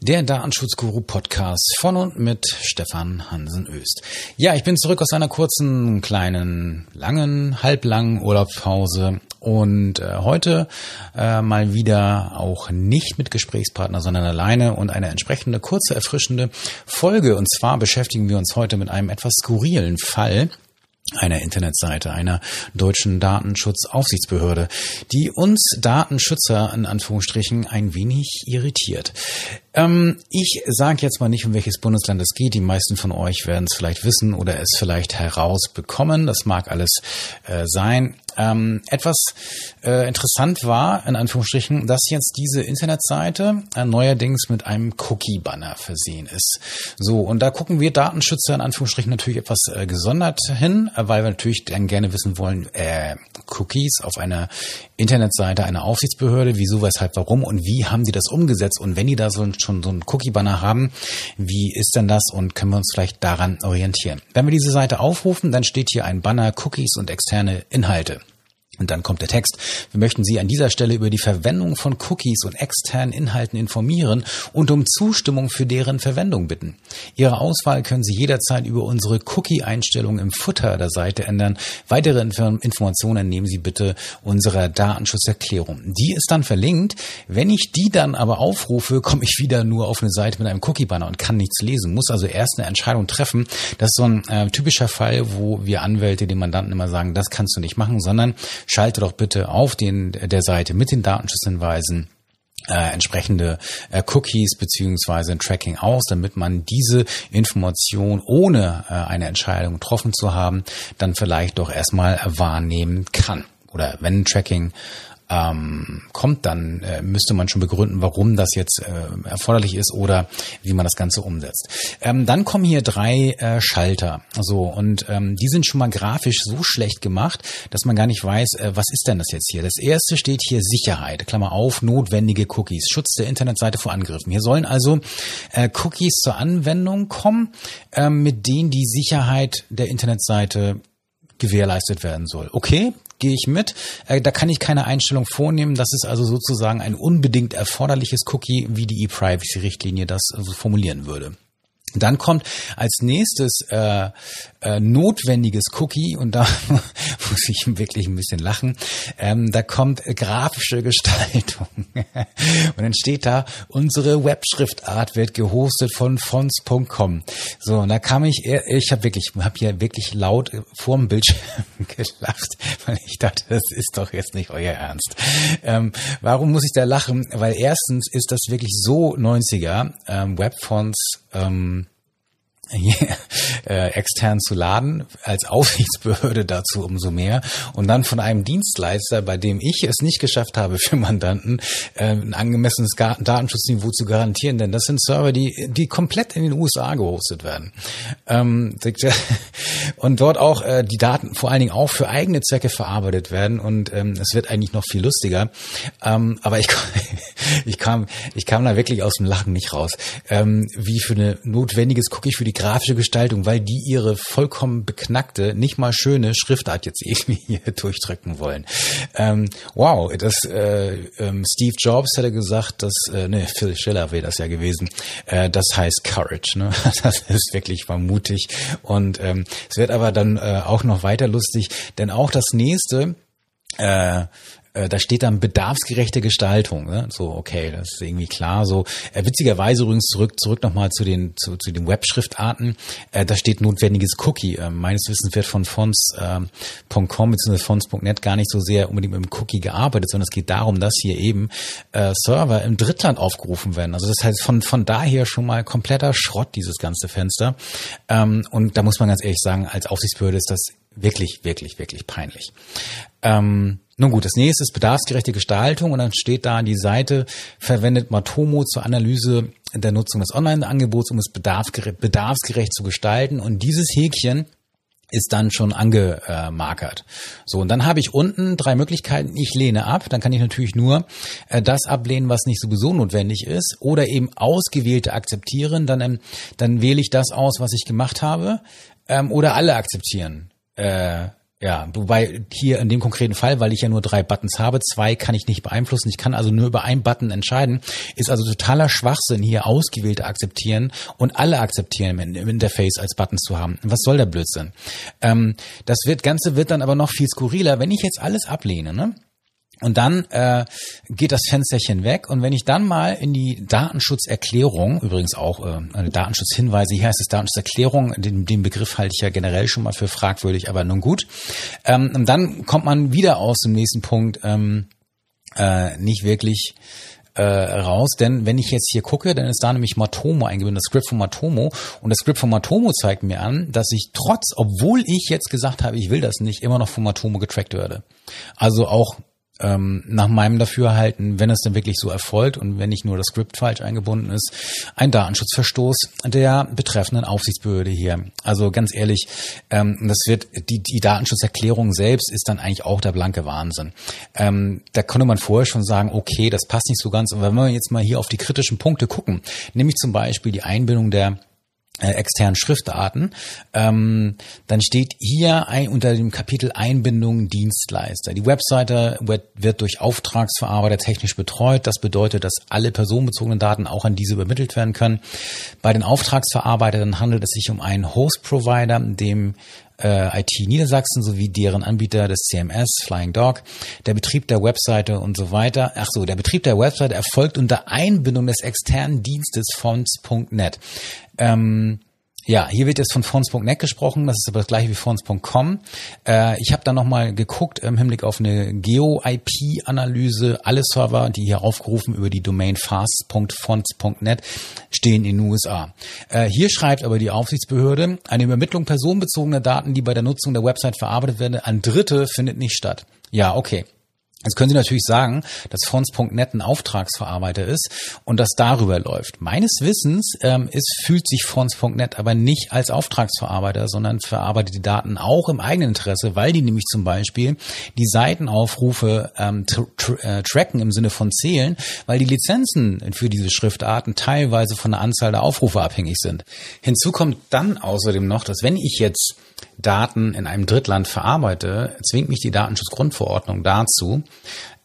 Der Datenschutzguru Podcast von und mit Stefan Hansen Öst. Ja, ich bin zurück aus einer kurzen, kleinen, langen, halblangen Urlaubspause und äh, heute äh, mal wieder auch nicht mit Gesprächspartner, sondern alleine und eine entsprechende kurze, erfrischende Folge. Und zwar beschäftigen wir uns heute mit einem etwas skurrilen Fall einer Internetseite einer deutschen Datenschutzaufsichtsbehörde, die uns Datenschützer in Anführungsstrichen ein wenig irritiert. Ähm, ich sage jetzt mal nicht, um welches Bundesland es geht. Die meisten von euch werden es vielleicht wissen oder es vielleicht herausbekommen. Das mag alles äh, sein. Ähm, etwas äh, interessant war, in Anführungsstrichen, dass jetzt diese Internetseite äh, neuerdings mit einem Cookie-Banner versehen ist. So, und da gucken wir Datenschützer in Anführungsstrichen natürlich etwas äh, gesondert hin, äh, weil wir natürlich dann gerne wissen wollen, äh, Cookies auf einer Internetseite einer Aufsichtsbehörde, wieso, weshalb, warum und wie haben die das umgesetzt und wenn die da so, schon so einen Cookie-Banner haben, wie ist denn das und können wir uns vielleicht daran orientieren? Wenn wir diese Seite aufrufen, dann steht hier ein Banner Cookies und externe Inhalte. Und dann kommt der Text. Wir möchten Sie an dieser Stelle über die Verwendung von Cookies und externen Inhalten informieren und um Zustimmung für deren Verwendung bitten. Ihre Auswahl können Sie jederzeit über unsere Cookie-Einstellung im Footer der Seite ändern. Weitere Informationen nehmen Sie bitte unserer Datenschutzerklärung. Die ist dann verlinkt. Wenn ich die dann aber aufrufe, komme ich wieder nur auf eine Seite mit einem Cookie-Banner und kann nichts lesen. Muss also erst eine Entscheidung treffen. Das ist so ein äh, typischer Fall, wo wir Anwälte den Mandanten immer sagen, das kannst du nicht machen, sondern schalte doch bitte auf den, der Seite mit den Datenschutzhinweisen äh, entsprechende äh, Cookies beziehungsweise Tracking aus, damit man diese Information ohne äh, eine Entscheidung getroffen zu haben, dann vielleicht doch erstmal wahrnehmen kann. Oder wenn Tracking ähm, kommt, dann äh, müsste man schon begründen, warum das jetzt äh, erforderlich ist oder wie man das Ganze umsetzt. Ähm, dann kommen hier drei äh, Schalter. So und ähm, die sind schon mal grafisch so schlecht gemacht, dass man gar nicht weiß, äh, was ist denn das jetzt hier. Das erste steht hier Sicherheit, Klammer auf, notwendige Cookies, Schutz der Internetseite vor Angriffen. Hier sollen also äh, Cookies zur Anwendung kommen, äh, mit denen die Sicherheit der Internetseite gewährleistet werden soll. Okay, gehe ich mit. Äh, da kann ich keine Einstellung vornehmen. Das ist also sozusagen ein unbedingt erforderliches Cookie, wie die E-Privacy-Richtlinie das also formulieren würde. Dann kommt als nächstes äh, äh, notwendiges Cookie und da muss ich wirklich ein bisschen lachen. Ähm, da kommt äh, grafische Gestaltung und dann steht da unsere Webschriftart wird gehostet von fonts.com. So und da kam ich, ich habe wirklich, habe hier wirklich laut äh, vorm Bildschirm gelacht, weil ich dachte, das ist doch jetzt nicht euer Ernst. Ähm, warum muss ich da lachen? Weil erstens ist das wirklich so 90er ähm, Webfonts. Ähm, äh, extern zu laden, als Aufsichtsbehörde dazu umso mehr und dann von einem Dienstleister, bei dem ich es nicht geschafft habe, für Mandanten äh, ein angemessenes Datenschutzniveau zu garantieren, denn das sind Server, die, die komplett in den USA gehostet werden. Ähm, und dort auch äh, die Daten vor allen Dingen auch für eigene Zwecke verarbeitet werden und ähm, es wird eigentlich noch viel lustiger. Ähm, aber ich, ich kam, ich kam da wirklich aus dem Lachen nicht raus. Ähm, wie für eine notwendiges Cookie für die grafische Gestaltung, weil die ihre vollkommen beknackte, nicht mal schöne Schriftart jetzt irgendwie hier durchdrücken wollen. Ähm, wow, das äh, ähm, Steve Jobs hätte gesagt, dass, äh, ne, Phil Schiller wäre das ja gewesen, äh, das heißt Courage. Ne? Das ist wirklich vermutig. Und ähm, es wird aber dann äh, auch noch weiter lustig, denn auch das nächste äh, äh, da steht dann bedarfsgerechte Gestaltung. Ne? So, okay, das ist irgendwie klar. So äh, witzigerweise übrigens zurück zurück nochmal zu den zu, zu den Webschriftarten. Äh, da steht notwendiges Cookie. Äh, meines Wissens wird von fonts.com äh, bzw. fonts.net gar nicht so sehr unbedingt mit dem Cookie gearbeitet, sondern es geht darum, dass hier eben äh, Server im Drittland aufgerufen werden. Also das heißt von von daher schon mal kompletter Schrott dieses ganze Fenster. Ähm, und da muss man ganz ehrlich sagen, als Aufsichtsbehörde ist das wirklich, wirklich, wirklich peinlich. Ähm, nun gut, das nächste ist bedarfsgerechte Gestaltung und dann steht da die Seite, verwendet Matomo zur Analyse der Nutzung des Online-Angebots, um es bedarfsgerecht, bedarfsgerecht zu gestalten. Und dieses Häkchen ist dann schon angemarkert. So, und dann habe ich unten drei Möglichkeiten. Ich lehne ab, dann kann ich natürlich nur äh, das ablehnen, was nicht sowieso notwendig ist, oder eben ausgewählte akzeptieren, dann, ähm, dann wähle ich das aus, was ich gemacht habe, ähm, oder alle akzeptieren. Äh, Ja, wobei hier in dem konkreten Fall, weil ich ja nur drei Buttons habe, zwei kann ich nicht beeinflussen. Ich kann also nur über einen Button entscheiden. Ist also totaler Schwachsinn, hier ausgewählte akzeptieren und alle akzeptieren im Interface als Buttons zu haben. Was soll der Blödsinn? Ähm, das wird, Ganze wird dann aber noch viel skurriler, wenn ich jetzt alles ablehne, ne? Und dann äh, geht das Fensterchen weg. Und wenn ich dann mal in die Datenschutzerklärung, übrigens auch äh, Datenschutzhinweise, hier heißt es Datenschutzerklärung, den, den Begriff halte ich ja generell schon mal für fragwürdig, aber nun gut. Ähm, dann kommt man wieder aus dem nächsten Punkt ähm, äh, nicht wirklich äh, raus, denn wenn ich jetzt hier gucke, dann ist da nämlich Matomo eingebunden, das Script von Matomo und das Script von Matomo zeigt mir an, dass ich trotz, obwohl ich jetzt gesagt habe, ich will das nicht, immer noch von Matomo getrackt werde. Also auch ähm, nach meinem Dafürhalten, wenn es denn wirklich so erfolgt und wenn nicht nur das Skript falsch eingebunden ist, ein Datenschutzverstoß der betreffenden Aufsichtsbehörde hier. Also ganz ehrlich, ähm, das wird die, die Datenschutzerklärung selbst ist dann eigentlich auch der blanke Wahnsinn. Ähm, da konnte man vorher schon sagen, okay, das passt nicht so ganz. Aber wenn wir jetzt mal hier auf die kritischen Punkte gucken, nämlich zum Beispiel die Einbindung der äh, externen Schriftarten, ähm, dann steht hier ein, unter dem Kapitel Einbindung Dienstleister. Die Webseite wird, wird durch Auftragsverarbeiter technisch betreut. Das bedeutet, dass alle personenbezogenen Daten auch an diese übermittelt werden können. Bei den Auftragsverarbeitern handelt es sich um einen Host-Provider, dem äh, IT Niedersachsen sowie deren Anbieter des CMS, Flying Dog, der Betrieb der Webseite und so weiter. Ach so, der Betrieb der Webseite erfolgt unter Einbindung des externen Dienstes Fonts.net. Ähm, ja, hier wird jetzt von Fonts.net gesprochen, das ist aber das gleiche wie Fonts.com. Äh, ich habe da nochmal geguckt im Hinblick auf eine Geo-IP-Analyse. Alle Server, die hier aufgerufen über die Domain fast.fonts.net, stehen in den USA. Äh, hier schreibt aber die Aufsichtsbehörde, eine Übermittlung personenbezogener Daten, die bei der Nutzung der Website verarbeitet werden, an Dritte findet nicht statt. Ja, okay. Jetzt können Sie natürlich sagen, dass Fonts.net ein Auftragsverarbeiter ist und das darüber läuft. Meines Wissens ähm, ist, fühlt sich Fonts.net aber nicht als Auftragsverarbeiter, sondern verarbeitet die Daten auch im eigenen Interesse, weil die nämlich zum Beispiel die Seitenaufrufe ähm, tr tr äh, tracken im Sinne von zählen, weil die Lizenzen für diese Schriftarten teilweise von der Anzahl der Aufrufe abhängig sind. Hinzu kommt dann außerdem noch, dass wenn ich jetzt Daten in einem Drittland verarbeite, zwingt mich die Datenschutzgrundverordnung dazu,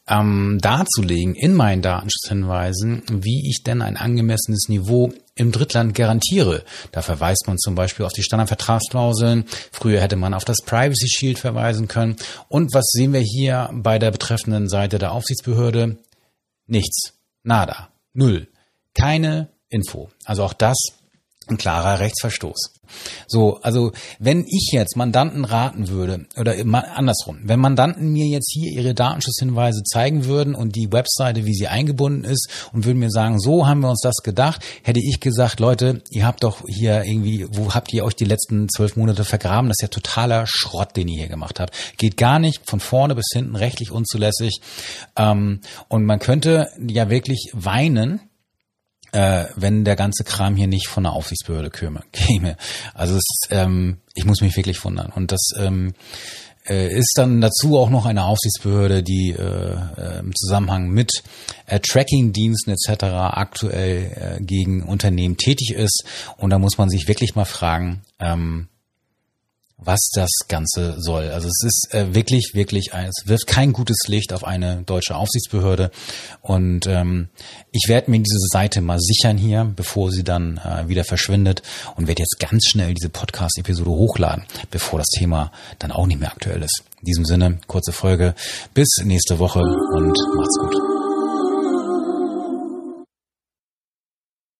ähm, darzulegen in meinen Datenschutzhinweisen, wie ich denn ein angemessenes Niveau im Drittland garantiere. Da verweist man zum Beispiel auf die Standardvertragsklauseln. Früher hätte man auf das Privacy Shield verweisen können. Und was sehen wir hier bei der betreffenden Seite der Aufsichtsbehörde? Nichts. Nada. Null. Keine Info. Also auch das ein klarer Rechtsverstoß. So, also wenn ich jetzt Mandanten raten würde, oder andersrum, wenn Mandanten mir jetzt hier ihre Datenschutzhinweise zeigen würden und die Webseite, wie sie eingebunden ist, und würden mir sagen, so haben wir uns das gedacht, hätte ich gesagt, Leute, ihr habt doch hier irgendwie, wo habt ihr euch die letzten zwölf Monate vergraben? Das ist ja totaler Schrott, den ihr hier gemacht habt. Geht gar nicht, von vorne bis hinten rechtlich unzulässig. Ähm, und man könnte ja wirklich weinen, äh, wenn der ganze Kram hier nicht von der Aufsichtsbehörde käme. Also es, ähm, ich muss mich wirklich wundern. Und das ähm, äh, ist dann dazu auch noch eine Aufsichtsbehörde, die äh, äh, im Zusammenhang mit äh, Tracking-Diensten etc. aktuell äh, gegen Unternehmen tätig ist. Und da muss man sich wirklich mal fragen, ähm, was das Ganze soll. Also es ist äh, wirklich, wirklich, ein, es wirft kein gutes Licht auf eine deutsche Aufsichtsbehörde. Und ähm, ich werde mir diese Seite mal sichern hier, bevor sie dann äh, wieder verschwindet und werde jetzt ganz schnell diese Podcast-Episode hochladen, bevor das Thema dann auch nicht mehr aktuell ist. In diesem Sinne, kurze Folge. Bis nächste Woche und macht's gut.